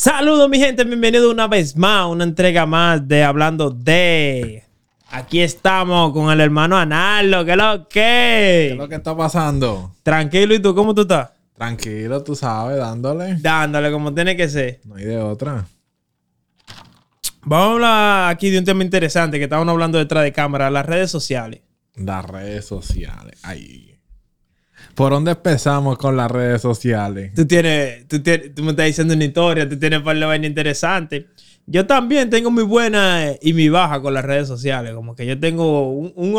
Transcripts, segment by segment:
Saludos mi gente, bienvenido una vez más, una entrega más de Hablando de... Aquí estamos con el hermano Analdo, ¿qué es lo que? ¿Qué es lo que está pasando? Tranquilo, ¿y tú cómo tú estás? Tranquilo, tú sabes, dándole. Dándole como tiene que ser. No hay de otra. Vamos a hablar aquí de un tema interesante que estábamos hablando detrás de cámara, las redes sociales. Las redes sociales. Ay. ¿Por dónde empezamos con las redes sociales? Tú tienes, tú, tienes, tú me estás diciendo una historia, tú tienes para la vaina interesante. Yo también tengo mi buena y mi baja con las redes sociales. Como que yo tengo un, un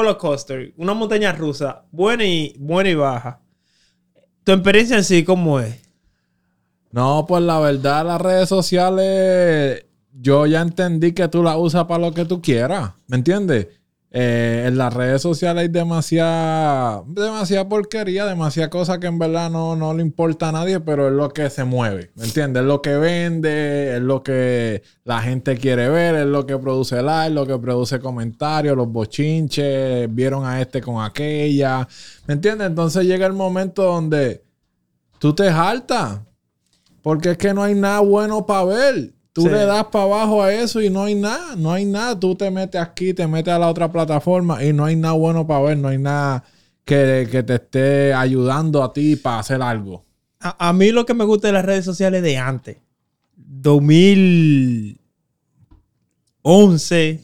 una montaña rusa, buena y, buena y baja. ¿Tu experiencia en sí cómo es? No, pues la verdad, las redes sociales, yo ya entendí que tú las usas para lo que tú quieras. ¿Me entiendes? Eh, en las redes sociales hay demasiada, demasiada porquería, demasiada cosa que en verdad no, no le importa a nadie, pero es lo que se mueve, ¿me entiendes? Es lo que vende, es lo que la gente quiere ver, es lo que produce like, lo que produce comentarios, los bochinches, vieron a este con aquella, ¿me entiendes? Entonces llega el momento donde tú te jaltas, porque es que no hay nada bueno para ver. Tú Sí. le das para abajo a eso y no hay nada, no hay nada. Tú te metes aquí, te metes a la otra plataforma y no hay nada bueno para ver, no hay nada que, que te esté ayudando a ti para hacer algo. A, a mí lo que me gusta de las redes sociales de antes. 2011.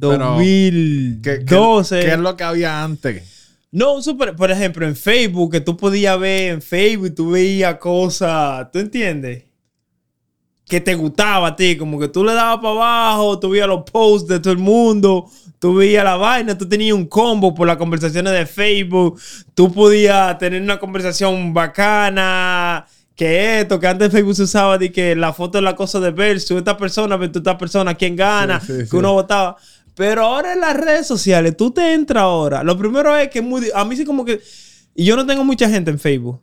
Pero, ¿Qué, qué- 2012. qué es lo que había antes? No, super, por ejemplo, en Facebook, que tú podías ver en Facebook, tú veías cosas, ¿tú entiendes? Que te gustaba a ti, como que tú le dabas para abajo, tú veías los posts de todo el mundo, tú veías la vaina, tú tenías un combo por las conversaciones de Facebook, tú podías tener una conversación bacana, que esto, que antes Facebook se usaba de que la foto es la cosa de ver, si esta persona, ve tú esta persona, quién gana, Sí, sí, que sí. uno votaba. Pero ahora en las redes sociales, tú te entras ahora. Lo primero es que es muy. A mí sí, como que. Y yo no tengo mucha gente en Facebook.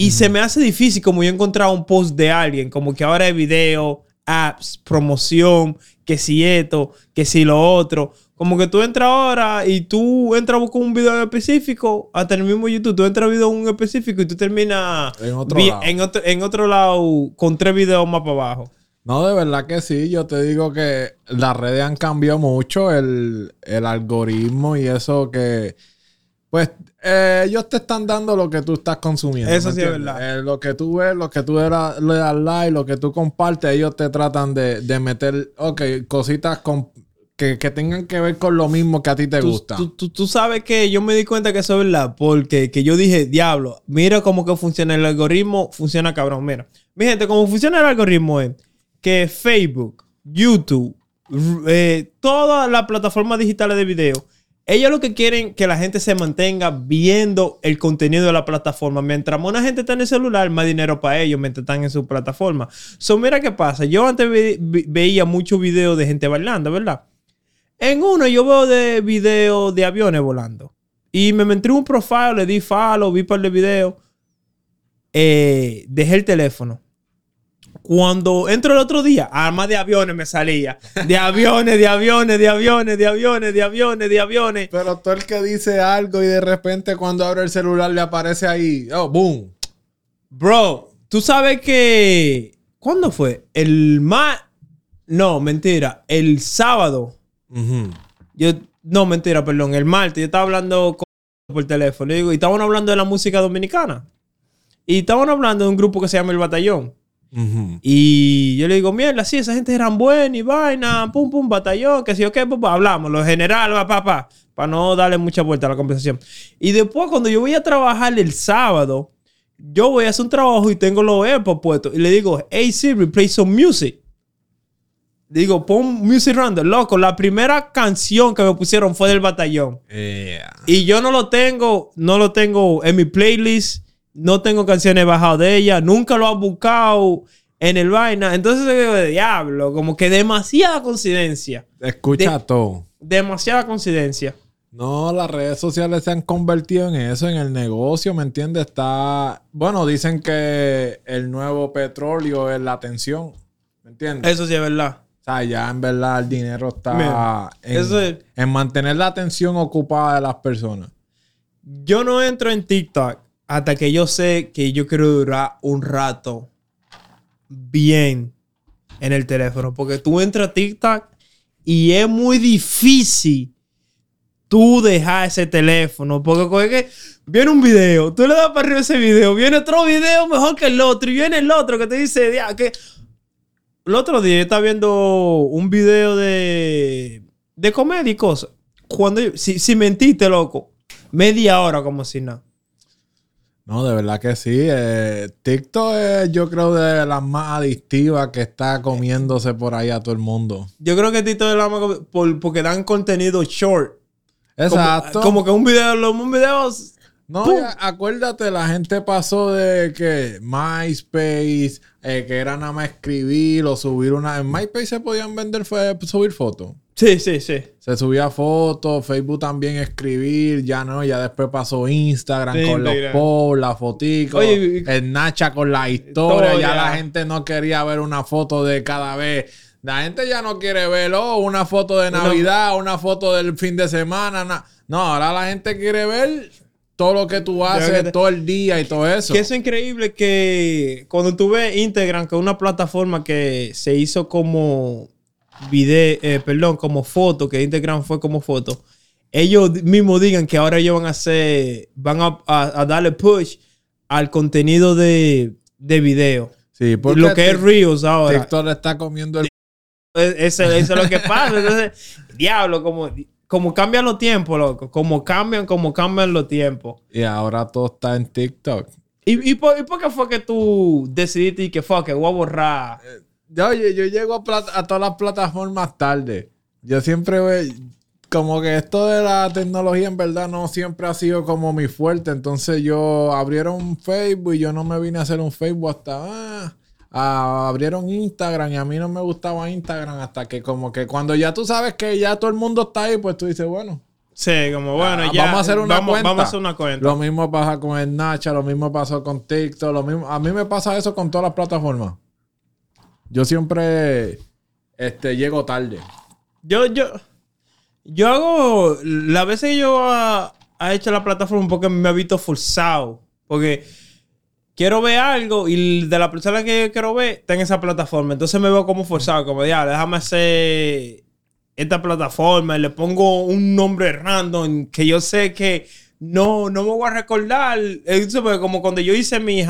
Y se me hace difícil, como yo encontrar un post de alguien, como que ahora hay video, apps, promoción, que si esto, que si lo otro. Como que tú entras ahora y tú entras a buscar un video en específico, hasta el mismo YouTube, tú entras video un específico y tú terminas En otro vi- lado. en otro, en otro lado con tres videos más para abajo. No, de verdad que sí. Yo te digo que las redes han cambiado mucho, el, el algoritmo y eso que, pues, eh, ellos te están dando lo que tú estás consumiendo. Eso ¿me sí es verdad. Eh, lo que tú ves, lo que tú le das like, lo que tú compartes, ellos te tratan de, de meter, ok, cositas con- que, que tengan que ver con lo mismo que a ti te tú, gusta. Tú, tú- tú sabes que yo me di cuenta que eso es verdad, porque que yo dije, diablo, mira cómo que funciona el algoritmo, funciona cabrón. Mira, mi gente, cómo funciona el algoritmo es que Facebook, YouTube, eh, todas las plataformas digitales de video, ellos lo que quieren que la gente se mantenga viendo el contenido de la plataforma. Mientras más gente está en el celular, más dinero para ellos mientras están en su plataforma. So, mira qué pasa. Yo antes ve- ve- veía muchos videos de gente bailando, ¿verdad? En uno yo veo de videos de aviones volando. Y me metí un profile, le di follow, vi par de videos. Eh, dejé el teléfono. Cuando entro el otro día, arma de aviones me salía. De aviones, de aviones, de aviones, de aviones, de aviones, de aviones. Pero tú el que dice algo y de repente cuando abre el celular le aparece ahí, oh, boom. Bro, tú sabes que... ¿Cuándo fue? El más... No, mentira. El sábado. Yo, no, mentira, perdón. El martes yo estaba hablando con por teléfono. Y, digo, y estaban hablando de la música dominicana. Y estaban hablando de un grupo que se llama El Batallón. Ujú. Y yo le digo, mierda, sí, esa gente eran buena y vaina, pum, pum, batallón, que si yo qué, pues, hablamos, lo general, va, papá, para no darle mucha vuelta a la conversación. Y después, cuando yo voy a trabajar el sábado, yo voy a hacer un trabajo y tengo los AirPods puestos. Y le digo, hey Siri, play some music. Digo, pon music random. Loco, la primera canción que me pusieron fue del batallón. Yeah. Y yo no lo tengo, no lo tengo en mi playlist. No tengo canciones bajadas de ella. Nunca lo han buscado en el vaina. Entonces, digo, diablo, como que demasiada coincidencia. Escucha De- todo. Demasiada coincidencia. No, las redes sociales se han convertido en eso, en el negocio, ¿me entiendes? Está, bueno, dicen que el nuevo petróleo es la atención, ¿me entiendes? Eso sí es verdad. O sea, ya en verdad el dinero está Mira, en, eso es- en mantener la atención ocupada de las personas. Yo no entro en TikTok hasta que yo sé que yo quiero durar un rato bien en el teléfono. Porque tú entras a TikTok y es muy difícil tú dejar ese teléfono. Porque que viene un video, tú le das para arriba ese video, viene otro video mejor que el otro, y viene el otro que te dice, ya, que. El otro día yo estaba viendo un video de, de comedia. Cuando si, si mentiste, loco, media hora como si nada. No, de verdad que sí. Eh, TikTok es, yo creo, de las más adictivas que está comiéndose por ahí a todo el mundo. Yo creo que Tito de la Mama, por, porque dan contenido short. Como- Exacto. Como, que un video, los- un video. No, acuérdate, la gente pasó de que MySpace, eh, que era nada más escribir o subir una... En MySpace se podían vender, fue subir fotos. Sí, sí, sí. Se subía fotos, Facebook también escribir, ya no, ya después pasó Instagram Sí, con los posts, la fotico, Oye, y- el Nacha con la historia, ya ya. la gente no quería ver una foto de cada vez. La gente ya no quiere ver oh, una foto de Navidad, una foto del fin de semana. na- No, ahora la gente quiere ver todo lo que tú haces que te- todo el día y todo eso. Que es increíble que cuando tú ves Instagram, que es una plataforma que se hizo como video, eh, perdón, como foto, que Instagram fue como foto, ellos mismos digan que ahora ellos van a hacer, van a, a- a darle push al contenido de, de video. Sí, porque Lo que es Reels ahora. TikTok está comiendo el... Es- Eso, eso es lo que pasa. Entonces, diablo, como, como cambian los tiempos, loco. Como cambian, como cambian los tiempos. Y ahora todo está en TikTok. ¿Y, y, por, y por qué fue que tú decidiste y que fue que voy a borrar? Yo, oye, yo llego a, todas las plataformas tarde. Yo siempre ve- como que esto de la tecnología en verdad no siempre ha sido como mi fuerte. Entonces yo abrieron un Facebook y yo no me vine a hacer un Facebook hasta ah, abrieron Instagram y a mí no me gustaba Instagram hasta que como que cuando ya tú sabes que ya todo el mundo está ahí, pues tú dices, bueno, Sí, como bueno, ah, ya. vamos a hacer una vamos, cuenta. Vamos a hacer una cuenta. Lo mismo pasa con el Nacha, lo mismo pasó con TikTok, lo mismo. A mí me pasa eso con todas las plataformas. Yo siempre este, llego tarde. Yo, yo, yo hago. Las veces que yo ha, ha hecho la plataforma porque me ha visto forzado. Porque quiero ver algo y de la persona que yo quiero ver está en esa plataforma. Entonces me veo como forzado, como ya, déjame hacer esta plataforma le pongo un nombre random que yo sé que no, no me voy a recordar. Eso fue como cuando yo hice mi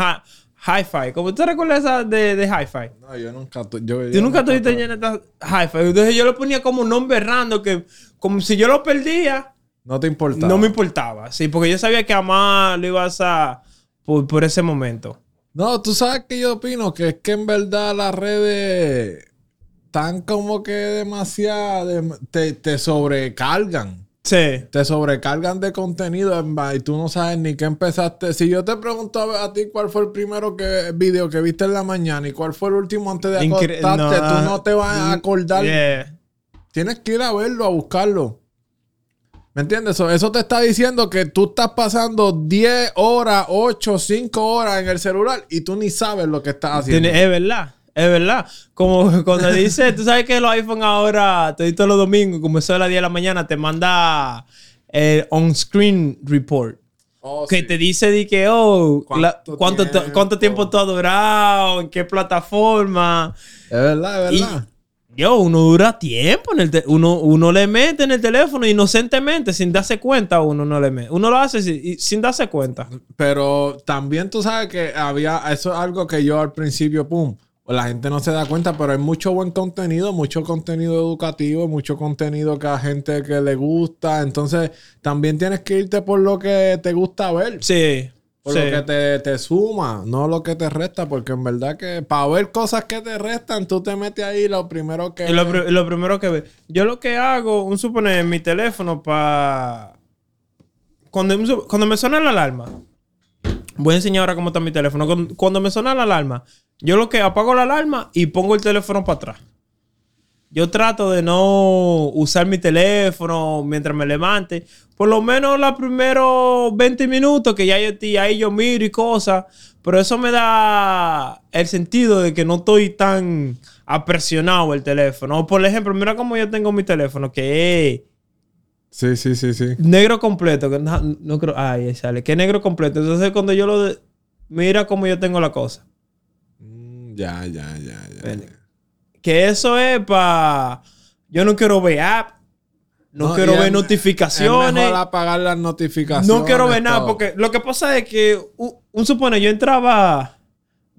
hi-fi. ¿Cómo te recuerdas esa de, de hi-fi? No, yo nunca. tu- Yo, Tú yo nunca tuviste llena hi-fi. Entonces yo le ponía como nombre random que, como si yo lo perdía, No te importa. no me importaba. Sí, porque yo sabía que Amar lo ibas a. Por, por ese momento. No, tú sabes que yo opino que es que en verdad las redes están como que demasiado. dem- te, te sobrecargan. Sí. Te sobrecargan de contenido y tú no sabes ni qué empezaste. Si yo te pregunto a, a ti cuál fue el primero que, video que viste en la mañana y cuál fue el último antes de Incre- acostarte, no, tú no te vas a acordar. Yeah. Tienes que ir a verlo, a buscarlo. ¿Me entiendes? Eso, eso te está diciendo que tú estás pasando 10 horas, 8, 5 horas en el celular y tú ni sabes lo que estás haciendo. Es verdad. Es verdad. Como cuando dice, tú sabes que los iPhone ahora, todos los domingos, como eso a las 10 de la mañana, te manda el on-screen report. Oh, que sí. te dice de que, oh, la- ¿Cuánto ¿cuánto, te- tiempo? cuánto tiempo tú has durado, en qué plataforma. Es verdad, es Y, verdad. yo, uno dura tiempo en el te- uno, uno le mete en el teléfono inocentemente, sin darse cuenta, uno no le mete. Uno lo hace sin, y- sin darse cuenta. Pero también tú sabes que había, eso es algo que yo al principio, pum, la gente no se da cuenta, pero hay mucho buen contenido, mucho contenido educativo, mucho contenido que a gente que le gusta. Entonces, también tienes que irte por lo que te gusta ver. Sí. Por sí. lo que te, te suma, no lo que te resta, porque en verdad que para ver cosas que te restan, tú te metes ahí lo primero que... Y lo, pri- lo primero que ve. Yo lo que hago, un suponer, en mi teléfono para. Cuando, cuando me suena la alarma, voy a enseñar ahora cómo está mi teléfono. Cuando, cuando me suena la alarma, yo lo que apago la alarma y pongo el teléfono para atrás. Yo trato de no usar mi teléfono mientras me levante. Por lo menos los primeros 20 minutos que ya yo estoy ahí, yo miro y cosas. Pero eso me da el sentido de que no estoy tan apresionado el teléfono. Por ejemplo, mira cómo yo tengo mi teléfono, que es Sí, sí, sí, sí. negro completo. Que no, no creo. Ay, sale. Que es negro completo. Entonces cuando yo lo... de- mira cómo yo tengo la cosa. Ya, ya, ya, ya. Que eso es para... Yo no quiero ver app. No, No, quiero ver es- Es notificaciones. mejor apagar las notificaciones. No quiero ver nada, todo. porque lo que pasa es que, un, un supone, yo entraba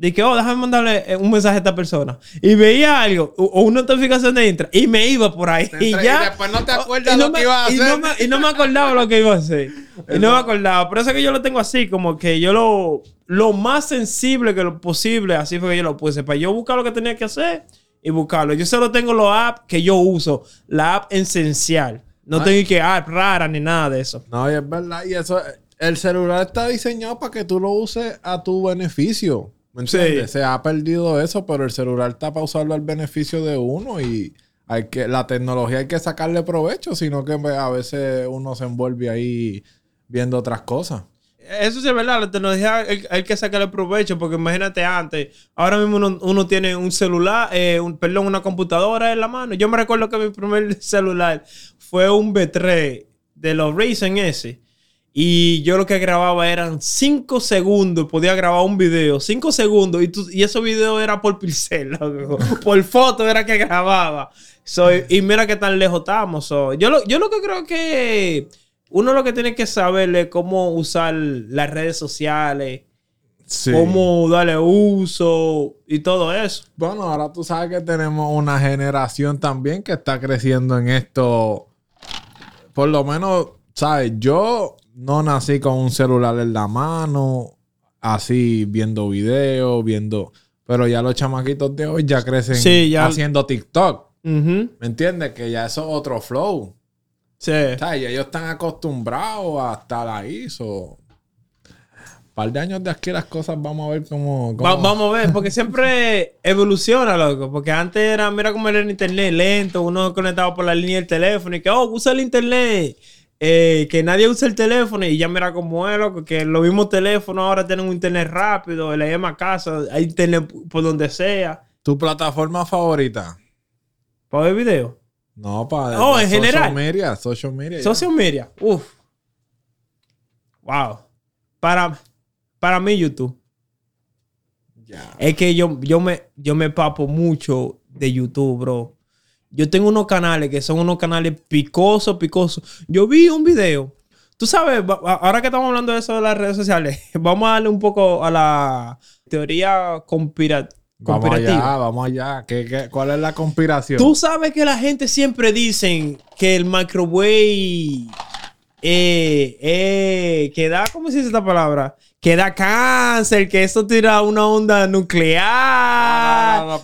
de que, oh, déjame mandarle eh, un mensaje a esta persona. Y veía algo, o, una notificación de entra, y me iba por ahí. Y ya. y después no te Oh, acuerdas y lo me- que ibas a y no hacer. me- y no me acordaba lo que iba a hacer. Y no me acordaba. Por eso es que yo lo tengo así, como que yo lo, lo más sensible que lo posible, así fue que yo lo puse, para yo buscar lo que tenía que hacer y buscarlo. Yo solo tengo los apps que yo uso, la app esencial. No Ah. tengo que app rara ni nada de eso. No, y es verdad. Y eso, el celular está diseñado para que tú lo uses a tu beneficio. ¿Me entiendes? Sí. Se ha perdido eso, pero el celular está para usarlo al beneficio de uno y hay que, la tecnología hay que sacarle provecho, sino que a veces uno se envuelve ahí viendo otras cosas. Eso sí es verdad, la tecnología hay, hay que sacarle provecho porque imagínate antes, ahora mismo uno, uno tiene un celular, eh, un, perdón, una computadora en la mano. Yo me recuerdo que mi primer celular fue un B3 de los Ryzen S. Y yo lo que grababa eran 5 segundos, podía grabar un video, 5 segundos, y, tú- y esos videos era por loco. por foto era que grababa. So, y mira qué tan lejos estamos. so. Yo, lo, yo lo que creo que uno lo que tiene que saber es cómo usar las redes sociales, Sí. cómo darle uso y todo eso. Bueno, ahora tú sabes que tenemos una generación también que está creciendo en esto. Por lo menos, ¿sabes? Yo no nací con un celular en la mano, así viendo videos, viendo. Pero ya los chamaquitos de hoy ya crecen Sí, ya- haciendo TikTok. ¿Me entiendes? Que ya eso es otro flow. Sí. ¿Sabes? Y ellos están acostumbrados a estar ahí. So. par de años de aquí las cosas, vamos a ver cómo. cómo- Va- vamos a ver, porque siempre evoluciona, loco. Porque antes era, mira cómo era el internet, lento, uno conectado por la línea del teléfono y que, oh, usa el internet. Eh, que nadie usa el teléfono y ya mira cómo es, loco, que los mismos teléfonos ahora tienen un internet rápido, en la misma casa, hay internet por donde sea. ¿Tu plataforma favorita? ¿Para ver video? No, para. Oh, en general. Social media, social media. ya. Social media, uff. Wow. Para, para mí, YouTube. Ya. Es que yo, yo, me, yo me papo mucho de YouTube, bro. Yo tengo unos canales que son unos canales picosos, picosos. Yo vi un video. Tú sabes, ahora que estamos hablando de eso de las redes sociales, vamos a darle un poco a la teoría conspira- Vamos conspirativa. allá, vamos allá. ¿Qué, qué, cuál es la conspiración? Tú sabes que la gente siempre dicen que el microwave eh, eh, que da, ¿cómo se dice esta palabra? Que da cáncer, que eso tira una onda nuclear. No, no, no,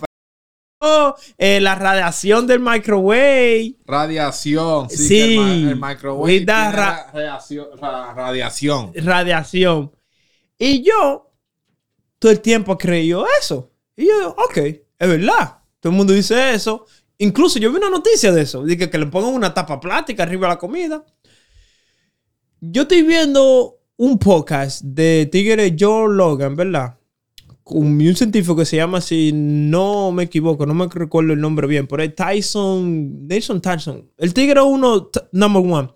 eh, la radiación del microwave. Radiación. Sí. El, microwave da ra- radiación, ra- radiación. Radiación. Y yo, todo el tiempo creí eso. Y yo, ok, es verdad. Todo el mundo dice eso. Incluso yo vi una noticia de eso. Dije que le pongan una tapa plástica arriba a la comida. Yo estoy viendo un podcast de Tigre Joe Logan, ¿verdad? Un científico que se llama, si no me equivoco, no me recuerdo el nombre bien, pero es Tyson, Nelson Tyson. El tigre uno, number one.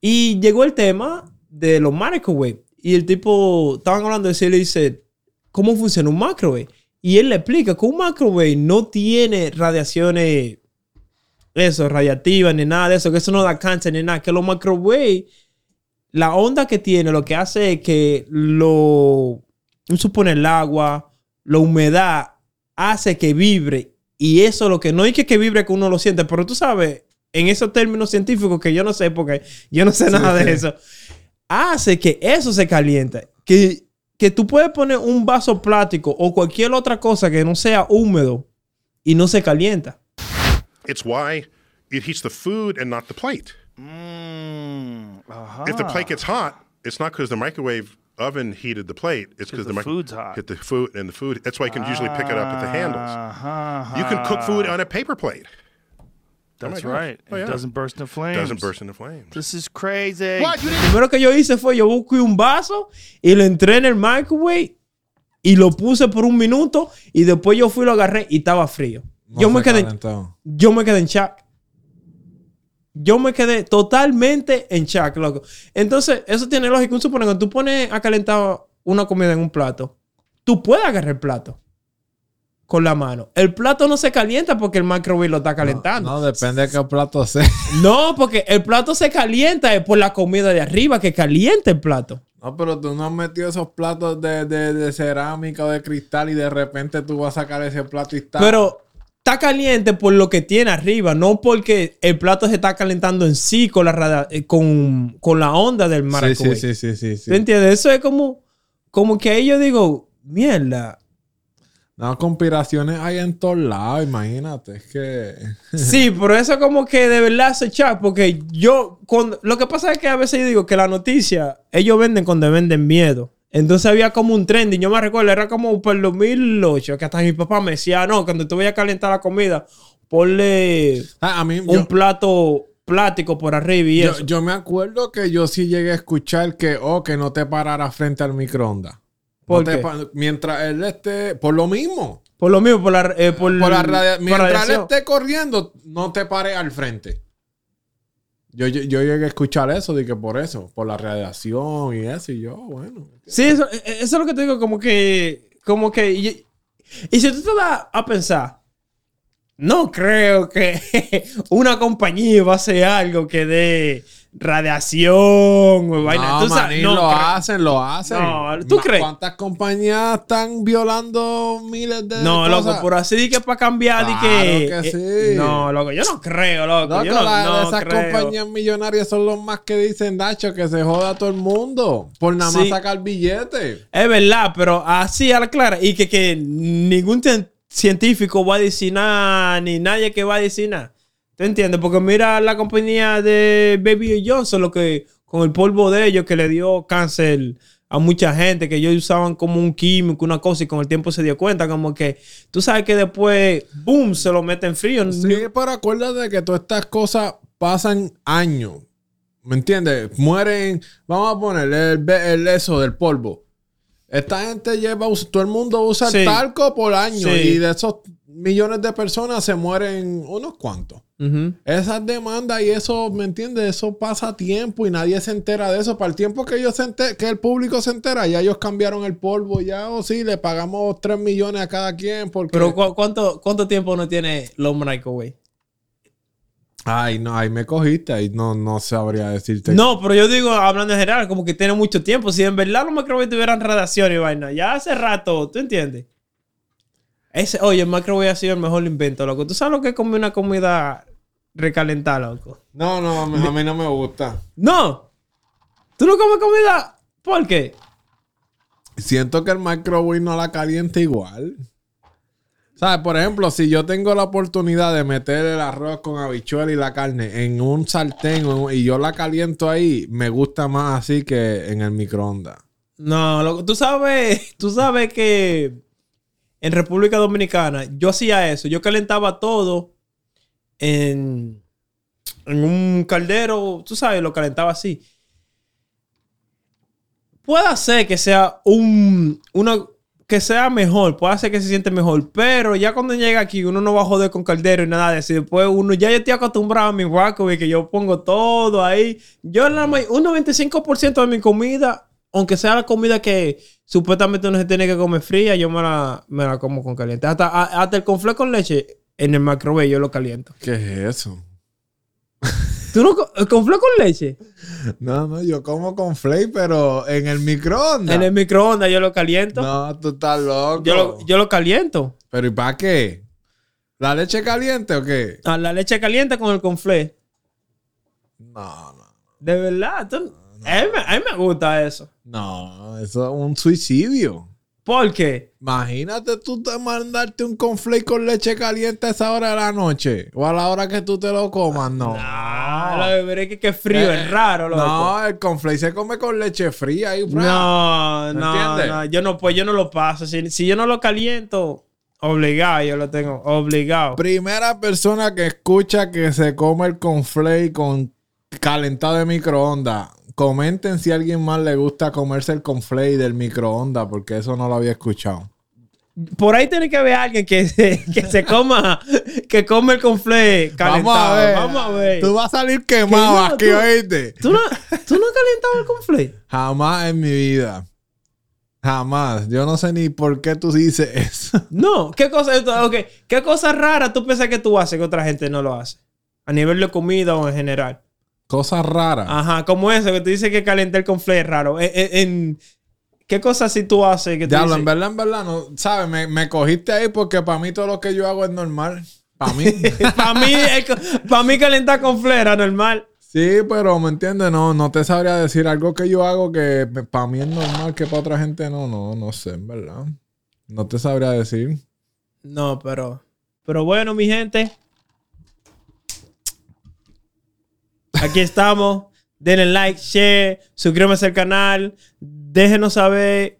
Y llegó el tema de los microwave. Y el tipo, estaban hablando de eso y le dice, ¿cómo funciona un microwave? Y él le explica que un microwave no tiene radiaciones, eso, radiativas ni nada de eso, que eso no da cáncer ni nada, que los microwave, la onda que tiene, lo que hace es que lo, supone el agua, la humedad, hace que vibre. Y eso lo que no es que, que vibre que uno lo siente, pero tú sabes, en esos términos científicos que yo no sé porque yo no sé nada de sí. eso, hace que eso se caliente. Que, que tú puedes poner un vaso plástico o cualquier otra cosa que no sea húmedo y no se calienta. It's why it heats the food and not the plate. Mm, uh-huh. If the plate gets hot, it's not because the microwave oven heated the plate. It's because the mic- food's hot. Hit the food and the food. That's why you can usually pick it up at the handles. Uh-huh. You can cook food on a paper plate. That's gosh. right. Oh, it yeah. doesn't burst into flames. Doesn't burst into flames. This is crazy. What? You Lo primero que yo hice fue yo busqué un vaso y lo entré en el microwave y lo puse por un minuto y después yo fui lo agarré y estaba frío. No yo, me quedé, calentó. yo me quedé en shock. Yo me quedé totalmente en shock, loco. Entonces, eso tiene lógica. Un supone que tú pones a calentar una comida en un plato, tú puedes agarrar el plato con la mano. El plato no se calienta porque el microwave lo está calentando. No, depende de qué plato sea. No, porque el plato se calienta es por la comida de arriba que calienta el plato. No, pero tú no has metido esos platos de, de- de cerámica o de cristal y de repente tú vas a sacar ese plato y está. Pero está caliente por lo que tiene arriba, no porque el plato se está calentando en sí con la, eh, con, con la onda del microwave. sí, sí, sí, sí, sí. ¿Tú entiendes? Eso es como, como que ahí yo digo, mierda. No, conspiraciones hay en todos lados, imagínate. Es que. Sí, pero eso como que de verdad se echa, porque yo, cuando, lo que pasa es que a veces yo digo que la noticia, ellos venden cuando venden miedo. Entonces había como un trending, yo me recuerdo, era como por el 2008, que hasta mi papá me decía, "Ah, no, cuando te voy a calentar la comida, ponle Ah, a mí. un yo- plato plástico por arriba y Yo, eso. yo me acuerdo que yo sí llegué a escuchar que, oh, que no te pararas frente al microondas. ¿Por qué? mientras él esté, por lo mismo. Por lo mismo, por la, eh, por, Por la mientras él esté corriendo, no te pares al frente. Yo, yo, llegué a escuchar eso, de que por eso, por la radiación y eso, y yo, bueno. Sí, eso, eh, eso es lo que te digo, como que, como que, y, si tú te das a pensar, no creo que una compañía va a hacer algo que dé radiación o vaina. No, manín, no lo hacen, lo hacen. No, ¿tú Ma- crees? ¿Cuántas compañías están violando miles de No, cosas? loco, por así que para cambiar, Claro que. que eh, sí. No, loco, yo no creo, loco. Loco, yo no, la- no esas creo. compañías millonarias son los más que dicen, Nacho, que se joda todo el mundo. Por nada más Sí. sacar billetes. Es verdad, pero así a la clara. Y que, que ningún cien- científico va a decir nada, ni nadie que va a decir nada. ¿Tú entiendes? Porque mira la compañía de Baby Johnson, lo que con el polvo de ellos que le dio cáncer a mucha gente, que ellos usaban como un químico, una cosa, y con el tiempo se dio cuenta, como que tú sabes que después, boom, se lo meten frío. Sí, pero acuérdate que todas estas cosas pasan años. ¿Me entiendes? Mueren, vamos a poner el, el eso del polvo. Esta gente lleva, todo el mundo usa Sí. el talco por año Sí. y de esos millones de personas se mueren unos cuantos. Ujú. Esas demandas y eso, ¿me entiendes? Eso pasa tiempo y nadie se entera de eso. Para el tiempo que ellos se enter- que el público se entera, ya ellos cambiaron el polvo, ya o sí, le pagamos 3 millones a cada quien porque... Pero ¿cu- ¿cuánto, ¿cuánto tiempo no tiene los microwave? Ay, no, ahí me cogiste, ahí no, no sabría decirte. No, pero yo digo, hablando en general, como que tiene mucho tiempo. Si en verdad los microwaves tuvieran radiación y vaina, ya hace rato, ¿tú entiendes? Ese, oye, el microwave ha sido el mejor invento, loco. ¿Tú sabes lo que es comer una comida recalentada, loco? No, no, a mí, a mí no me gusta. ¡No! ¿Tú no comes comida? ¿Por qué? Siento que el microwave no la calienta igual. ¿Sabes? Por ejemplo, si yo tengo la oportunidad de meter el arroz con habichuela y la carne en un sartén y yo la caliento ahí, me gusta más así que en el microondas. No. Tú sabes, tú sabes que en República Dominicana yo hacía eso. Yo calentaba todo en, en un caldero. Tú sabes, lo calentaba así. Puede ser que sea un, una, que sea mejor, puede ser que se siente mejor, pero ya cuando llega aquí uno no va a joder con caldero y nada de eso. Después uno, ya yo estoy acostumbrado a mi y que yo pongo todo ahí. Yo la un 95% de mi comida, aunque sea la comida que supuestamente no se tiene que comer fría, yo me la, me la como con caliente. Hasta, hasta el confle con leche en el microwave yo lo caliento. ¿Qué es eso? ¿Tú no co- el confle con leche? No, no, yo como con flake, pero en el microondas. En el microondas yo lo caliento. No, tú estás loco. Yo lo, yo lo caliento. ¿Pero y para qué? ¿La leche caliente o qué? A la leche caliente con el conflé. No, no. De verdad. tú- A, mí, me- a mí me gusta eso. No, eso es un suicidio. ¿Por qué? Imagínate tú te mandarte un conflake con leche caliente a esa hora de la noche. O a la hora que tú te lo comas, no. Ah, que veré que, que frío, Eh, es raro, loco. No, el conflake se come con leche fría. Y No, ¿Me no, no, yo no, pues yo no lo paso. Si, si yo no lo caliento, obligado, yo lo tengo, obligado. Primera persona que escucha que se come el conflake con calentado de microondas. Comenten si a alguien más le gusta comerse el conflake del microondas, porque eso no lo había escuchado. Por ahí tiene que haber alguien que se, que se coma, que come el conflé calentado. Vamos a ver. Vamos a ver. Tú vas a salir quemado no, aquí, tú- oíste. ¿Tú no, ¿Tú no has calentado el conflé? Jamás en mi vida. Jamás. Yo no sé ni por qué tú dices eso. No, ¿qué cosa, ok, ¿qué cosa rara tú piensas que tú haces que otra gente no lo hace? A nivel de comida o en general. Cosas raras. Ajá, como eso, que tú dices que calentar con flare es raro. En, en- en- ¿Qué cosas si tú haces que Diablo, en verdad, en verdad, no, ¿sabes? Me, me cogiste ahí porque para mí todo lo que yo hago es normal. Para mí. Para mí, para mí calentar con es normal. sí, pero ¿me entiendes? No, no te sabría decir algo que yo hago que para mí es normal, que para otra gente no. No, no sé, en verdad. No te sabría decir. No, pero. Pero bueno, mi gente. Aquí estamos. Denle like, share, suscríbanse al canal. Déjenos saber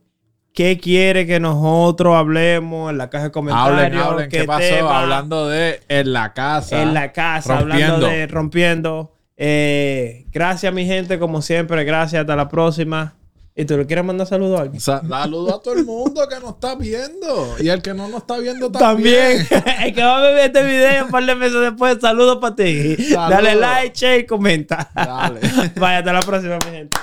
qué quiere que nosotros hablemos en la caja de comentarios. Hablen, hablen. ¿Qué, pasó? tema, Hablando de en la casa. en la casa, rompiendo. hablando de rompiendo. Eh, gracias, mi gente, como siempre. Gracias, hasta la próxima. ¿Y tú le quieres mandar saludos a alguien? Sa- Saludo a todo el mundo que nos está viendo. Y el que no nos está viendo también. También. el que va a ver este video un par de meses después, saludos para ti. Saludos. Dale like, share y comenta. Dale. Vaya, hasta la próxima, mi gente.